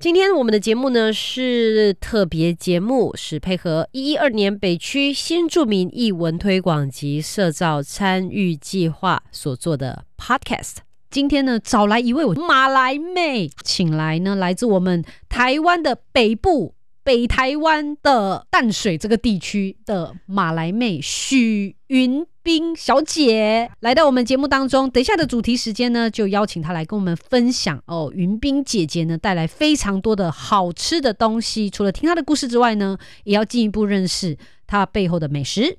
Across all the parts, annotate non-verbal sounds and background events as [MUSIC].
今天我们的节目呢是特别节目，是配合一一二年北区新著名译文推广及社造参与计划所做的 Podcast。今天呢，找来一位我马来妹，请来呢来自我们台湾的北部北台湾的淡水这个地区的马来妹许云冰小姐来到我们节目当中。等一下的主题时间呢，就邀请她来跟我们分享哦。云冰姐姐呢带来非常多的好吃的东西，除了听她的故事之外呢，也要进一步认识她背后的美食。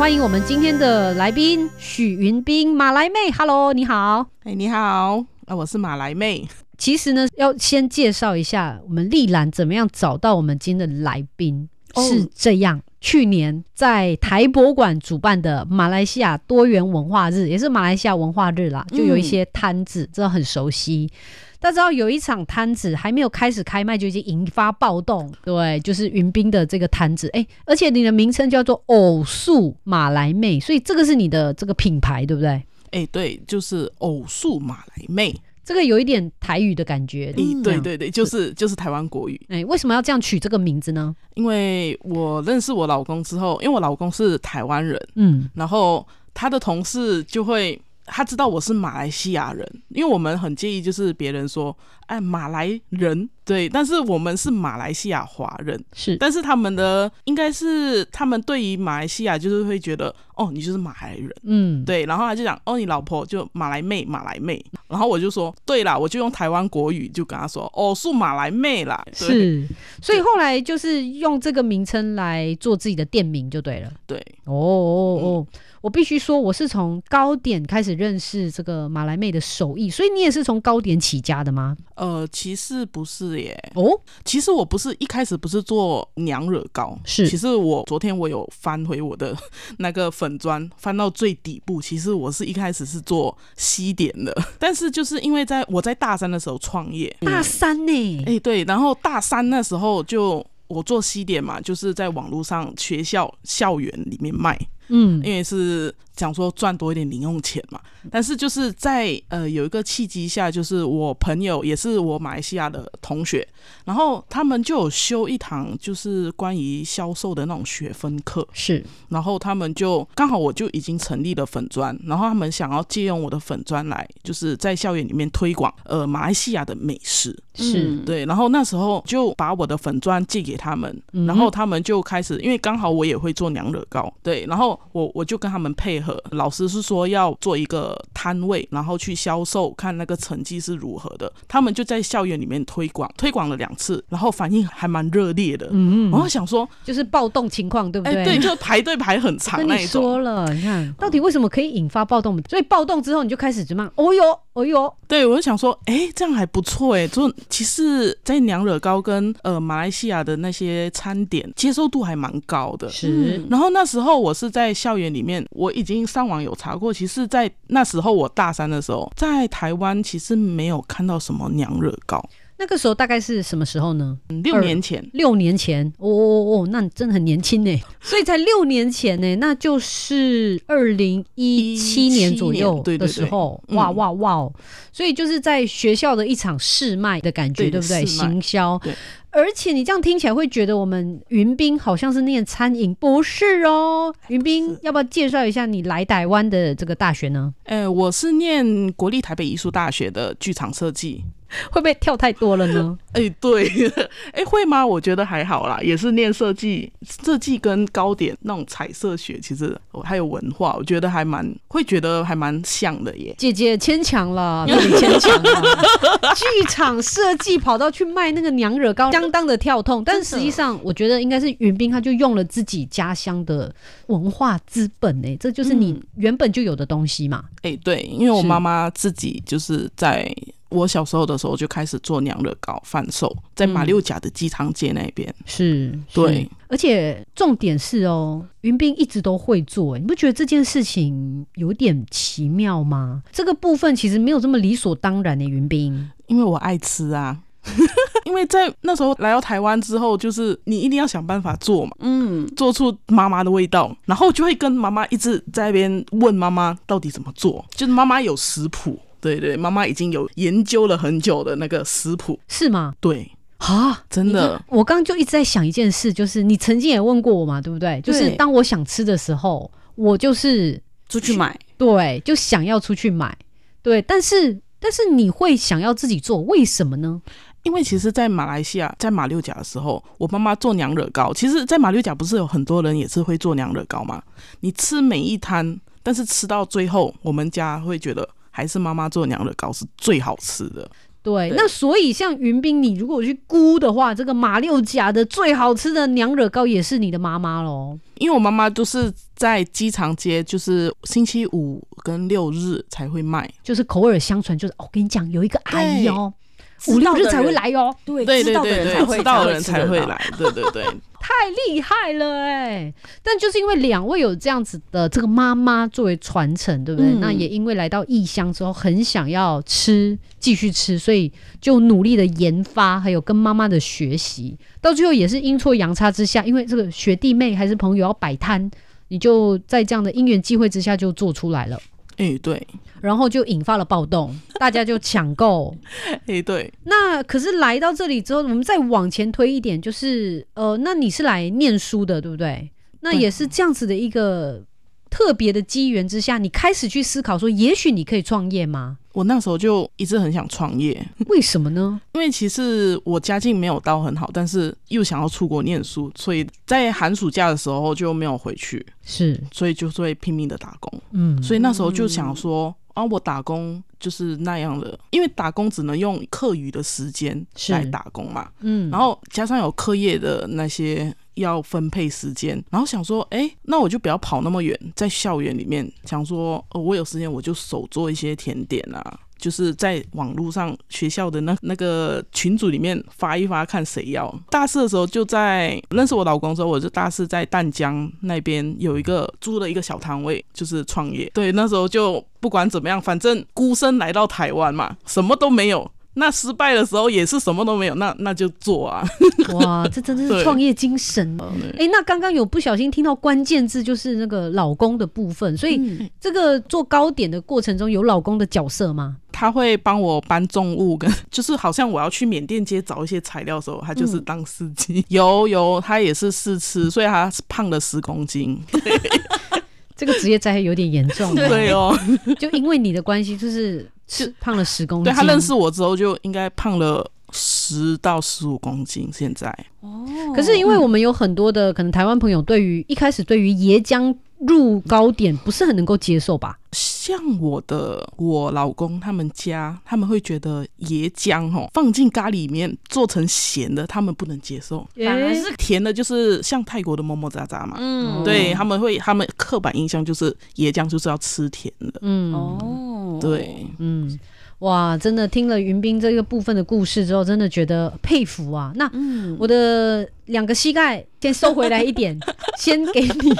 欢迎我们今天的来宾许云冰马来妹，Hello，你好。哎，你好，啊，我是马来妹。其实呢，要先介绍一下我们丽兰怎么样找到我们今天的来宾，哦是这样。去年在台博馆主办的马来西亚多元文化日，也是马来西亚文化日啦，就有一些摊子，这很熟悉。大家知道有一场摊子还没有开始开卖就已经引发暴动，对，就是云冰的这个摊子，哎、而且你的名称叫做偶数马来妹，所以这个是你的这个品牌，对不对？哎，对，就是偶数马来妹。这个有一点台语的感觉，哎，这样，对对对，就是就是台湾国语。哎、为什么要这样取这个名字呢？因为我认识我老公之后，因为我老公是台湾人，嗯，然后他的同事就会。他知道我是马来西亚人，因为我们很介意，就是别人说，哎，马来人，对，但是我们是马来西亚华人，是，但是他们的应该是他们对于马来西亚就是会觉得，哦，你就是马来人，嗯，对，然后他就讲，哦，你老婆就马来妹，马来妹。然后我就说，对啦，我就用台湾国语就跟他说，哦，是马来妹啦。对。是，所以后来就是用这个名称来做自己的店名就对了。对，哦哦哦，我必须说，我是从糕点开始认识这个马来妹的手艺，所以你也是从糕点起家的吗？呃，其实不是耶，哦，其实我不是一开始不是做娘惹糕，是其实我昨天我有翻回我的 [LAUGHS] 那个粉砖，翻到最底部，其实我是一开始是做西点的，[LAUGHS] 但是就是因为在我在大三的时候创业，大三呢？哎、对，然后大三那时候就我做西点嘛，就是在网络上学校校园里面卖，嗯。因为是想说赚多一点零用钱嘛。但是就是在呃有一个契机下，就是我朋友也是我马来西亚的同学，然后他们就有修一堂就是关于销售的那种学分课，是，然后他们就刚好我就已经成立了粉砖，然后他们想要借用我的粉砖来就是在校园里面推广呃马来西亚的美食。是。对，然后那时候就把我的粉砖借给他们，然后他们就开始，因为刚好我也会做娘惹糕，对，然后我我就跟他们配合，老师是说要做一个摊位，然后去销售，看那个成绩是如何的。他们就在校园里面推广，推广了两次，然后反应还蛮热烈的。嗯然后想说，就是暴动情况，对不哎、对？对，就排队排很长那一种。说了，你看到底为什么可以引发暴动？所以暴动之后，你就开始怎么样？哦哟，哦哟，对，我就想说，哎、这样还不错哎。就其实，在娘惹糕跟呃马来西亚的那些餐点接受度还蛮高的。是然后那时候我是在校园里面，我已经上网有查过，其实，在那时候我大三的时候，在台湾其实没有看到什么娘惹糕。那个时候大概是什么时候呢？嗯六年前，六年前，哦哦哦，那你真的很年轻呢，[LAUGHS] 所以在六年前呢，那就是二零一七年左右的时候，嗯哇哇哇哦！所以就是在学校的一场试卖的感觉，对对不对？行销对，而且你这样听起来会觉得我们云斌好像是念餐饮，不是哦？云斌要不要介绍一下你来台湾的这个大学呢？哎，我是念国立台北艺术大学的剧场设计。[LAUGHS] 会不会跳太多了呢？[LAUGHS] 哎，对，[LAUGHS] 哎，会吗？我觉得还好啦，也是念设计，设计跟糕点那种彩色学，其实还有文化，我觉得还蛮会觉得还蛮像的耶。姐姐牵强了，你牵强了。剧场设计跑到去卖那个娘惹糕，相当的跳痛。但实际上，我觉得应该是云斌，他就用了自己家乡的文化资本，哎，这就是你原本就有的东西嘛。哎，对，因为我妈妈自己就是在。我小时候的时候就开始做娘惹糕贩售，在马六甲的机场街那边。是，对，而且重点是哦，云斌一直都会做，你不觉得这件事情有点奇妙吗？这个部分其实没有这么理所当然的，云斌，因为我爱吃啊，[LAUGHS] 因为在那时候来到台湾之后，就是你一定要想办法做嘛，嗯，做出妈妈的味道，然后就会跟妈妈一直在那边问妈妈到底怎么做，就是妈妈有食谱。对对，妈妈已经有研究了很久的那个食谱，是吗？对啊，真的。我刚刚就一直在想一件事，就是你曾经也问过我嘛，对不对？就是当我想吃的时候，我就是出去买，对，就想要出去买，对。但是，但是你会想要自己做，为什么呢？因为其实，在马来西亚，在马六甲的时候，我妈妈做娘惹糕。其实，在马六甲不是有很多人也是会做娘惹糕吗？你吃每一摊，但是吃到最后，我们家会觉得。还是妈妈做娘惹糕是最好吃的。对，那所以像云冰，你如果去估的话，这个马六甲的最好吃的娘惹糕也是你的妈妈喽。因为我妈妈都是在机场街，就是星期五跟六日才会卖，就是口耳相传。就是我跟你讲，有一个阿姨哦，五六日才会来哦。对对对对，知道的人才会来。对对对。[LAUGHS] 太厉害了哎！但就是因为两位有这样子的这个妈妈作为传承，对不对？那也因为来到异乡之后，很想要吃，继续吃，所以就努力的研发，还有跟妈妈的学习，到最后也是阴错阳差之下，因为这个学弟妹还是朋友要摆摊，你就在这样的因缘机会之下就做出来了。哎，对，然后就引发了暴动，[LAUGHS] 大家就抢购。哎，对，那可是来到这里之后，我们再往前推一点，就是呃，那你是来念书的，对不对？那也是这样子的一个特别的机缘之下，你开始去思考说，也许你可以创业吗？我那时候就一直很想创业，为什么呢？因为其实我家境没有到很好，但是又想要出国念书，所以在寒暑假的时候就没有回去，是，所以就会拼命的打工，嗯，所以那时候就想说，啊，我打工就是那样的，因为打工只能用课余的时间来打工嘛，嗯，然后加上有课业的那些。要分配时间，然后想说，哎，那我就不要跑那么远，在校园里面想说，哦，我有时间我就手做一些甜点啊，就是在网络上学校的那那个群组里面发一发，看谁要。大四的时候就在认识我老公之后，我就大四在淡江那边有一个租了一个小摊位，就是创业。对，那时候就不管怎么样，反正孤身来到台湾嘛，什么都没有。那失败的时候也是什么都没有，那那就做啊！[LAUGHS] 哇，这真的是创业精神。[LAUGHS] 哎，那刚刚有不小心听到关键字，就是那个老公的部分。所以这个做糕点的过程中有老公的角色吗？他会帮我搬重物，跟 [LAUGHS] 就是好像我要去缅甸街找一些材料的时候，他就是当司机。有有，他也是试吃，所以他胖了十公斤。这个职业灾害有点严重。对哦，就因为你的关系，就是。是胖了十公斤，对他认识我之后就应该胖了十到十五公斤。现在哦，可是因为我们有很多的可能台湾朋友，对于一开始对于椰浆入糕点不是很能够接受吧？像我的我老公他们家，他们会觉得椰浆哦放进咖喱里面做成咸的，他们不能接受，反而是甜的，就是像泰国的么么喳喳嘛。嗯，对他们会，他们刻板印象就是椰浆就是要吃甜的。嗯哦，对，嗯，哇，真的听了云斌这个部分的故事之后，真的觉得佩服啊。那我的两个膝盖先收回来一点，[LAUGHS] 先给你。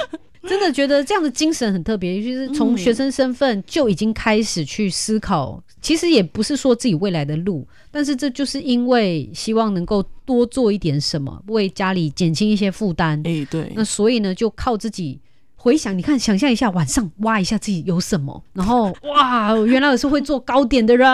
真的觉得这样的精神很特别，尤其是从学生身份就已经开始去思考。其实也不是说自己未来的路，但是这就是因为希望能够多做一点什么，为家里减轻一些负担。哎，对。那所以呢，就靠自己回想，你看，想象一下，晚上挖一下自己有什么，然后 [LAUGHS] 哇，原来我是会做糕点的人。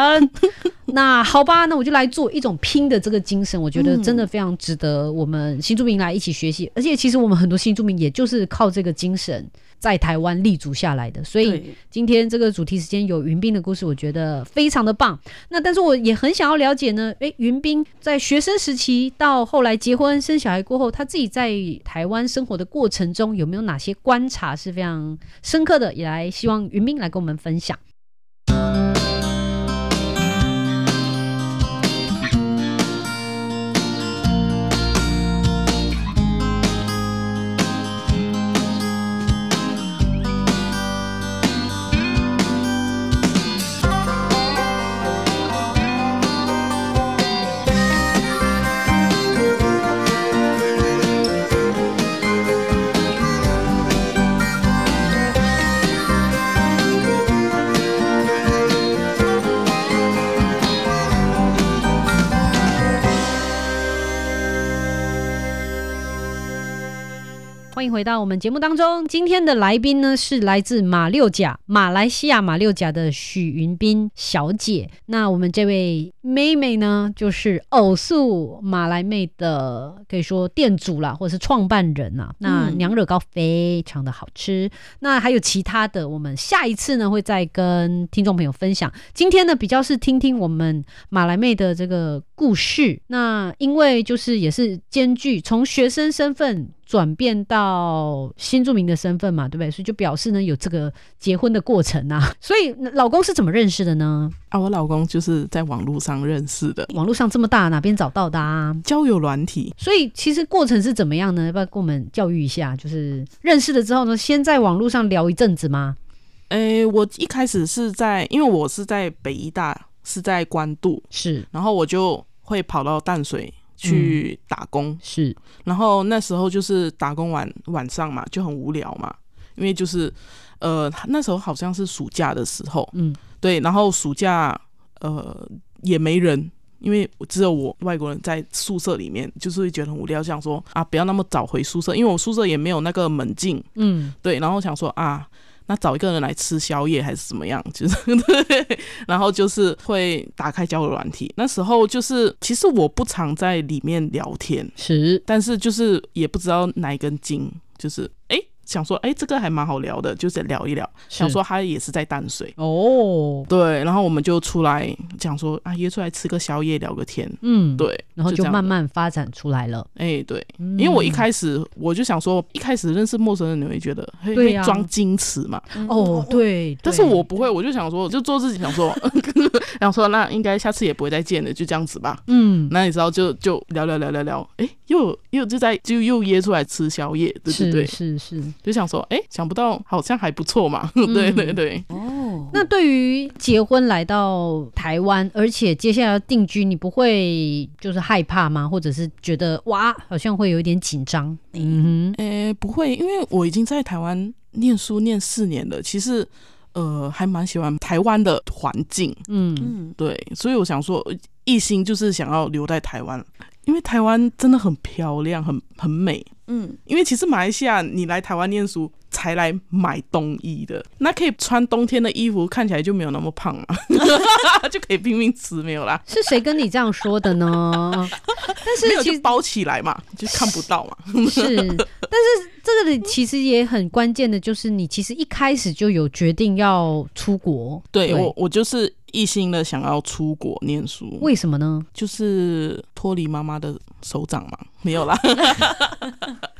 [LAUGHS] 那好吧，那我就来做一种拼的这个精神，我觉得真的非常值得我们新住民来一起学习。而且其实我们很多新住民也就是靠这个精神在台湾立足下来的。所以今天这个主题时间有云斌的故事，我觉得非常的棒。那但是我也很想要了解呢，诶，云斌在学生时期到后来结婚生小孩过后，他自己在台湾生活的过程中有没有哪些观察是非常深刻的？也来希望云斌来跟我们分享。到我们节目当中。今天的来宾呢是来自马六甲，马来西亚马六甲的许云斌小姐。那我们这位妹妹呢，就是偶素马来妹的，可以说店主啦，或者是创办人呐。那娘惹糕非常的好吃。那还有其他的，我们下一次呢会再跟听众朋友分享。今天呢比较是听听我们马来妹的这个故事。那因为就是也是兼具从学生身份。转变到新住民的身份嘛，对不对？所以就表示呢有这个结婚的过程啊。[LAUGHS] 所以老公是怎么认识的呢？啊，我老公就是在网络上认识的，网络上这么大，哪边找到的啊？交友软体。所以其实过程是怎么样呢？要不要跟我们教育一下？就是认识了之后呢，先在网络上聊一阵子吗？诶、我一开始是在，因为我是在北医大，是在关渡，是然后我就会跑到淡水去打工，是，然后那时候就是打工晚晚上嘛，就很无聊嘛，因为就是呃那时候好像是暑假的时候，嗯，对，然后暑假呃也没人。因为只有我外国人在宿舍里面，就是会觉得很无聊，想说啊，不要那么早回宿舍，因为我宿舍也没有那个门禁，嗯，对，然后想说啊，那找一个人来吃宵夜还是怎么样，就是对，然后就是会打开交友软体。那时候就是其实我不常在里面聊天，是，但是就是也不知道哪一根筋，就是哎想说哎这个还蛮好聊的，就是聊一聊。想说他也是在淡水，哦，对，然后我们就出来讲说啊约出来吃个宵夜聊个天，嗯，，对，然后就慢慢发展出来了。哎对，因因为我一开始我就想说，一开始认识陌生人，你会觉得会对呀装矜持嘛，哦，对，但是我不会，我就想说，我就做自己，想说，[LAUGHS] 想说那应该下次也不会再见了，就这样子吧。嗯，那你知道就就聊聊聊聊聊，哎，又又就在就又约出来吃宵夜，对对是对，是是。就想说，哎，想不到好像还不错嘛，[LAUGHS] 嗯对对对。哦，那对于结婚来到台湾，而且接下来要定居，你不会就是害怕吗？或者是觉得哇，好像会有一点紧张？嗯哼，诶，不会，因为我已经在台湾念书念四年了，其实呃还蛮喜欢台湾的环境，嗯，嗯，对，所以我想说，一心就是想要留在台湾，因为台湾真的很漂亮，很很美。嗯，因为其实马来西亚你来台湾念书才来买冬衣的，那可以穿冬天的衣服，看起来就没有那么胖了，[LAUGHS] [LAUGHS] 就可以拼命吃，没有啦，是谁跟你这样说的呢？[LAUGHS] 但没有是其实就包起来嘛，就看不到嘛。是，但是这个里其实也很关键的，就是你其实一开始就有决定要出国，对我，我就是一心的想要出国念书，为什么呢？就是脱离妈妈的手掌嘛，没有啦。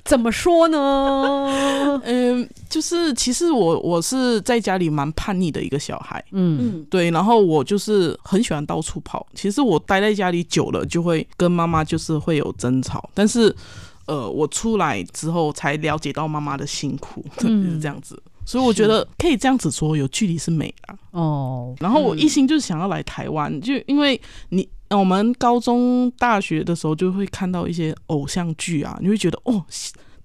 怎么说呢？嗯，就是其实我我是在家里蛮叛逆的一个小孩，嗯嗯，对，然后我就是很喜欢到处跑。其实我待在家里久了，就会跟妈妈就是会有争吵，但是呃，我出来之后才了解到妈妈的辛苦，[LAUGHS] 嗯是这样子。所以我觉得可以这样子说，有距离是美啊。哦，然后我一心就是想要来台湾，就因为你我们高中、大学的时候就会看到一些偶像剧啊，你会觉得哦，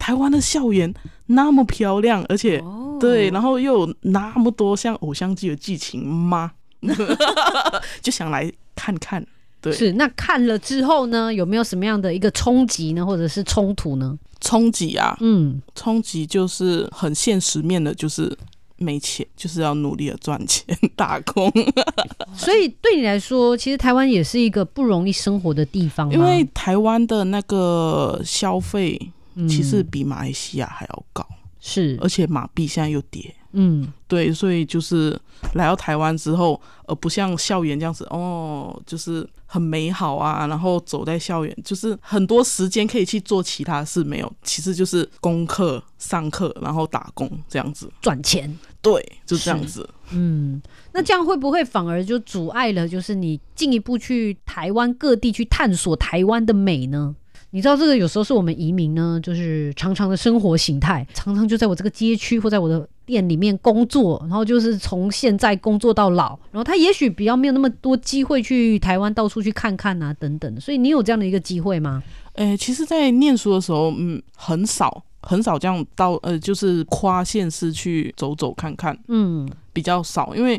台湾的校园那么漂亮，而且、哦对，然后又有那么多像偶像剧的剧情吗？[LAUGHS] 就想来看看。对，是那看了之后呢，有没有什么样的一个冲击呢，或者是冲突呢？冲击啊，嗯，冲击就是很现实面的，就是没钱，就是要努力的赚钱打工。[LAUGHS] 所以对你来说，其实台湾也是一个不容易生活的地方，因为台湾的那个消费嗯其实比马来西亚还要高，是而且马币现在又跌。嗯对，所以就是来到台湾之后，而，不像校园这样子哦，就是很美好啊，然后走在校园，就是很多时间可以去做其他事，没有，其实就是功课、上课，然后打工这样子。赚钱。对，就这样子。嗯，那这样会不会反而就阻碍了，就是你进一步去台湾各地去探索台湾的美呢？你知道这个有时候是我们移民呢，就是常常的生活形态，常常就在我这个街区或在我的店里面工作，然后就是从现在工作到老，然后他也许比较没有那么多机会去台湾到处去看看啊等等，所以你有这样的一个机会吗？诶、其实，在念书的时候，嗯，很少很少这样到呃，就是跨县市去走走看看，嗯，比较少，因为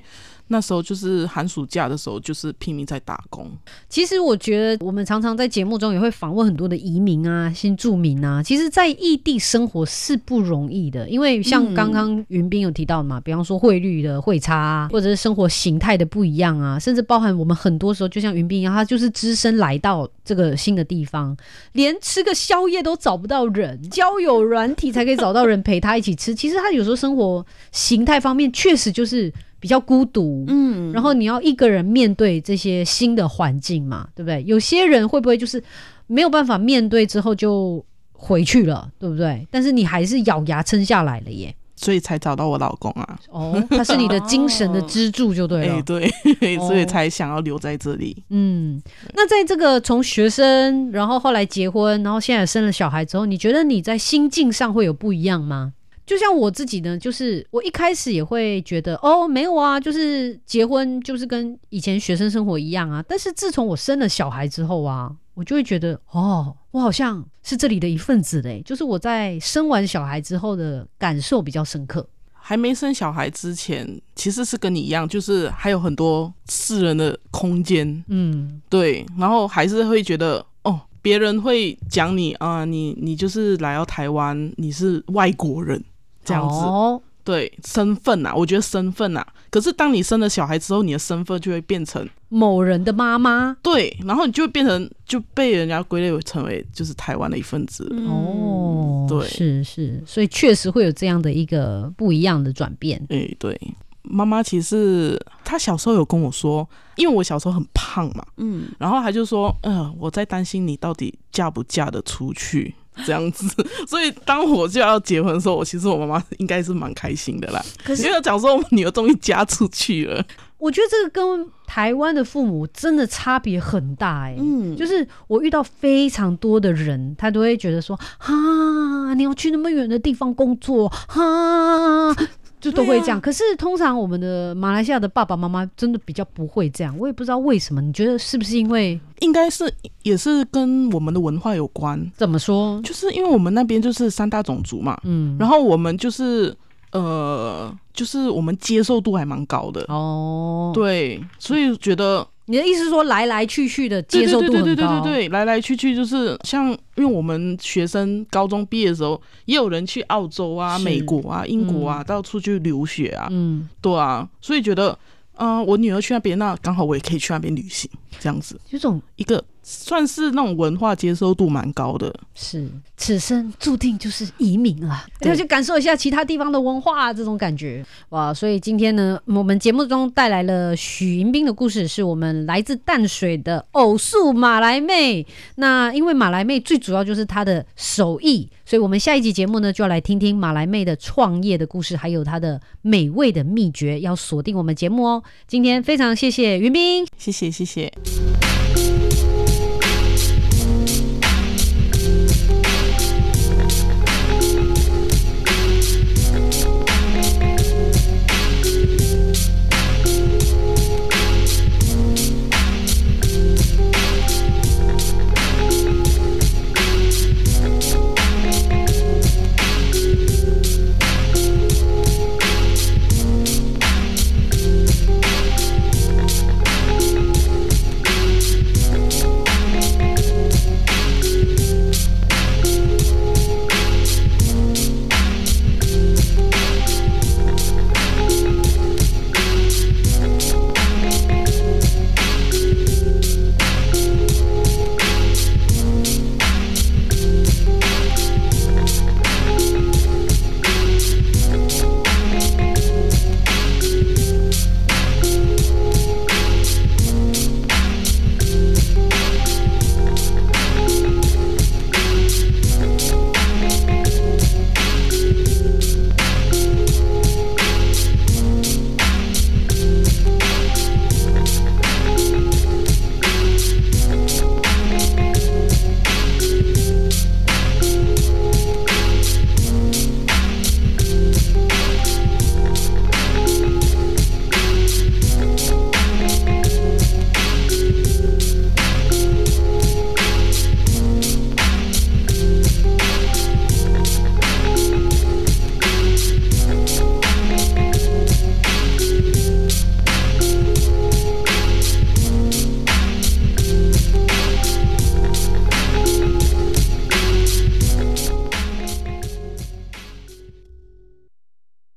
那时候就是寒暑假的时候，就是拼命在打工。其实我觉得，我们常常在节目中也会访问很多的移民啊、新住民啊。其实，在异地生活是不容易的，因为像刚刚云斌有提到嘛，比方说汇率的汇差、啊，或者是生活形态的不一样啊，甚至包含我们很多时候，就像云斌一样，他就是只身来到这个新的地方，连吃个宵夜都找不到人，交友软体才可以找到人陪他一起吃。其实他有时候生活形态方面确实就是比较孤独，嗯，然后你要一个人面对这些新的环境嘛，对不对？有些人会不会就是没有办法面对之后就回去了，对不对？但是你还是咬牙撑下来了耶。所以才找到我老公啊，哦，他是你的精神的支柱就对 [LAUGHS] 哎、了。对，哦所以才想要留在这里。嗯，那在这个从学生，然后后来结婚，然后现在生了小孩之后，你觉得你在心境上会有不一样吗？就像我自己呢，就是我一开始也会觉得，哦，没有啊，就是结婚就是跟以前学生生活一样啊。但是自从我生了小孩之后啊，我就会觉得，哦，我好像是这里的一份子嘞。就是我在生完小孩之后的感受比较深刻。还没生小孩之前，其实是跟你一样，就是还有很多私人的空间，嗯，对，然后还是会觉得哦，别人会讲你啊、你你就是来到台湾，你是外国人这样子，哦，对，身份啊，我觉得身份啊，可是当你生了小孩之后，你的身份就会变成某人的妈妈。对，然后你就会变成就被人家归类为成为就是台湾的一份子，嗯哦，对是是，所以确实会有这样的一个不一样的转变。诶，对，妈妈其实她小时候有跟我说，因为我小时候很胖嘛，嗯，然后她就说，嗯、我在担心你到底嫁不嫁得出去。[LAUGHS] 这样子，[LAUGHS] 所以当我就要结婚的时候，我其实我妈妈应该是蛮开心的啦，可因为讲说我女儿终于嫁出去了。我觉得这个跟台湾的父母真的差别很大哎、嗯就是我遇到非常多的人，他都会觉得说，哈，你要去那么远的地方工作，哈。就都会这样，可是通常我们的马来西亚的爸爸妈妈真的比较不会这样，我也不知道为什么。你觉得是不是因为应该是也是跟我们的文化有关，怎么说？就是因为我们那边就是三大种族嘛，嗯，然后我们就是呃，就是我们接受度还蛮高的，哦，对，所以觉得你的意思是说来来去去的接受度？对对对对，来来去去就是像，因为我们学生高中毕业的时候，也有人去澳洲啊、美国啊、英国啊，到处去留学啊，嗯，对啊，所以觉得，嗯、我女儿去那边，那刚好我也可以去那边旅行，这样子，有种一个算是那种文化接受度蛮高的。是此生注定就是移民了，对要去感受一下其他地方的文化、这种感觉哇！所以今天呢，我们节目中带来了许迎宾的故事，是我们来自淡水的偶数马来妹。那因为马来妹最主要就是她的手艺，所以我们下一集节目呢就要来听听马来妹的创业的故事，还有她的美味的秘诀，要锁定我们节目哦。今天非常谢谢云斌。谢谢谢谢。you